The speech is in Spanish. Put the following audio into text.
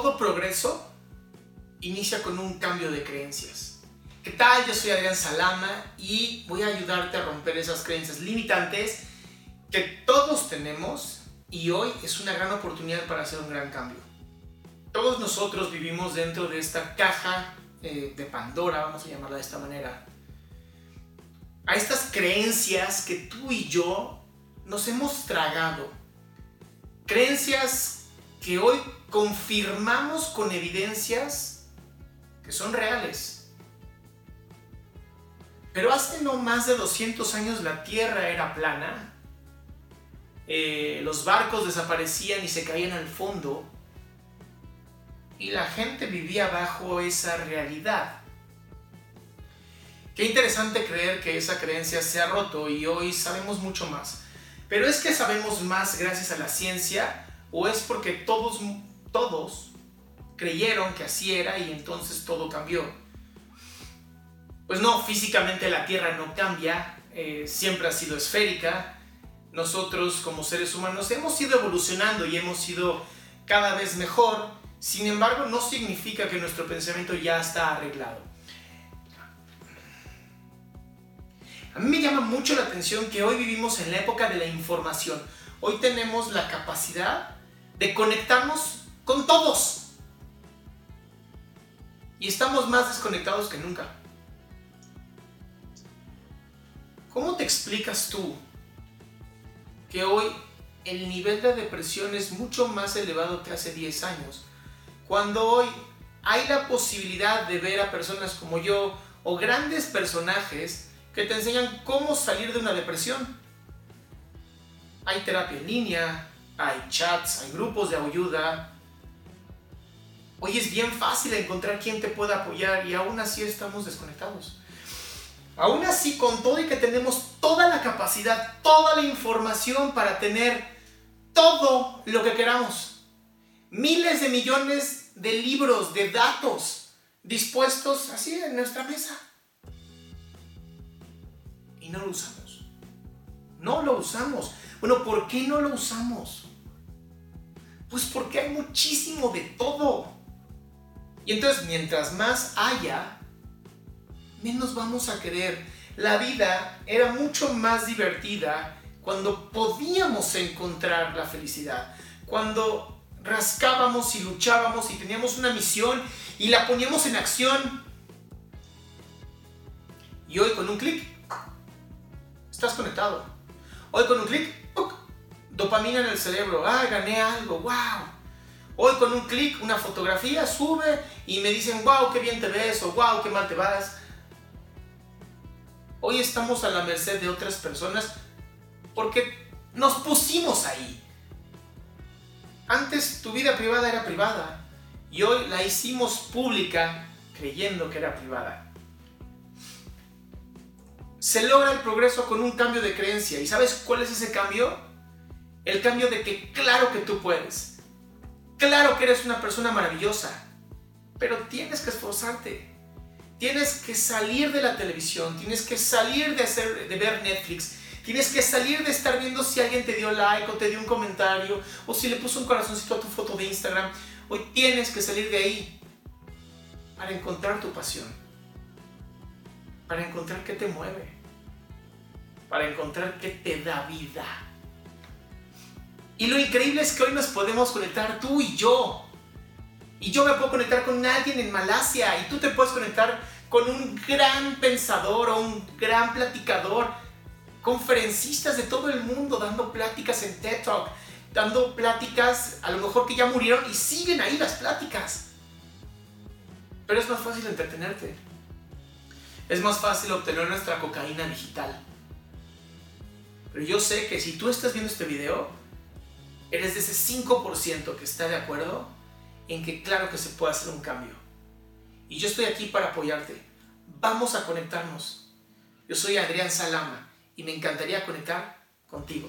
todo progreso inicia con un cambio de creencias. ¿Qué tal? Yo soy Adrián Salama y voy a ayudarte a romper esas creencias limitantes que todos tenemos y hoy es una gran oportunidad para hacer un gran cambio. Todos nosotros vivimos dentro de esta caja eh, de Pandora, vamos a llamarla de esta manera, a estas creencias que tú y yo nos hemos tragado. Creencias que hoy confirmamos con evidencias que son reales. Pero hace no más de 200 años la Tierra era plana, eh, los barcos desaparecían y se caían al fondo, y la gente vivía bajo esa realidad. Qué interesante creer que esa creencia se ha roto y hoy sabemos mucho más. Pero es que sabemos más gracias a la ciencia o es porque todos, todos creyeron que así era y entonces todo cambió. Pues no, físicamente la Tierra no cambia, eh, siempre ha sido esférica. Nosotros como seres humanos hemos ido evolucionando y hemos ido cada vez mejor. Sin embargo, no significa que nuestro pensamiento ya está arreglado. A mí me llama mucho la atención que hoy vivimos en la época de la información. Hoy tenemos la capacidad de conectarnos con todos. Y estamos más desconectados que nunca. ¿Cómo te explicas tú que hoy el nivel de depresión es mucho más elevado que hace 10 años? Cuando hoy hay la posibilidad de ver a personas como yo o grandes personajes que te enseñan cómo salir de una depresión. Hay terapia en línea, hay chats, hay grupos de ayuda. Hoy es bien fácil encontrar quien te pueda apoyar y aún así estamos desconectados. Aún así, con todo y que tenemos toda la capacidad, toda la información para tener todo lo que queramos. Miles de millones de libros, de datos dispuestos así en nuestra mesa no lo usamos. No lo usamos. Bueno, ¿por qué no lo usamos? Pues porque hay muchísimo de todo. Y entonces, mientras más haya, menos vamos a querer. La vida era mucho más divertida cuando podíamos encontrar la felicidad. Cuando rascábamos y luchábamos y teníamos una misión y la poníamos en acción. Y hoy con un clic estás conectado. Hoy con un clic, dopamina en el cerebro, ah, gané algo, wow. Hoy con un clic, una fotografía sube y me dicen, wow, qué bien te ves o wow, qué mal te vas. Hoy estamos a la merced de otras personas porque nos pusimos ahí. Antes tu vida privada era privada y hoy la hicimos pública creyendo que era privada se logra el progreso con un cambio de creencia. ¿Y sabes cuál es ese cambio? El cambio de que claro que tú puedes. Claro que eres una persona maravillosa. Pero tienes que esforzarte. Tienes que salir de la televisión. Tienes que salir de, hacer, de ver Netflix. Tienes que salir de estar viendo si alguien te dio like o te dio un comentario o si le puso un corazoncito a tu foto de Instagram. Hoy tienes que salir de ahí para encontrar tu pasión para encontrar qué te mueve, para encontrar qué te da vida. Y lo increíble es que hoy nos podemos conectar tú y yo. Y yo me puedo conectar con alguien en Malasia y tú te puedes conectar con un gran pensador o un gran platicador, conferencistas de todo el mundo dando pláticas en TED Talk, dando pláticas a lo mejor que ya murieron y siguen ahí las pláticas. Pero es más fácil entretenerte es más fácil obtener nuestra cocaína digital. Pero yo sé que si tú estás viendo este video, eres de ese 5% que está de acuerdo en que claro que se puede hacer un cambio. Y yo estoy aquí para apoyarte. Vamos a conectarnos. Yo soy Adrián Salama y me encantaría conectar contigo.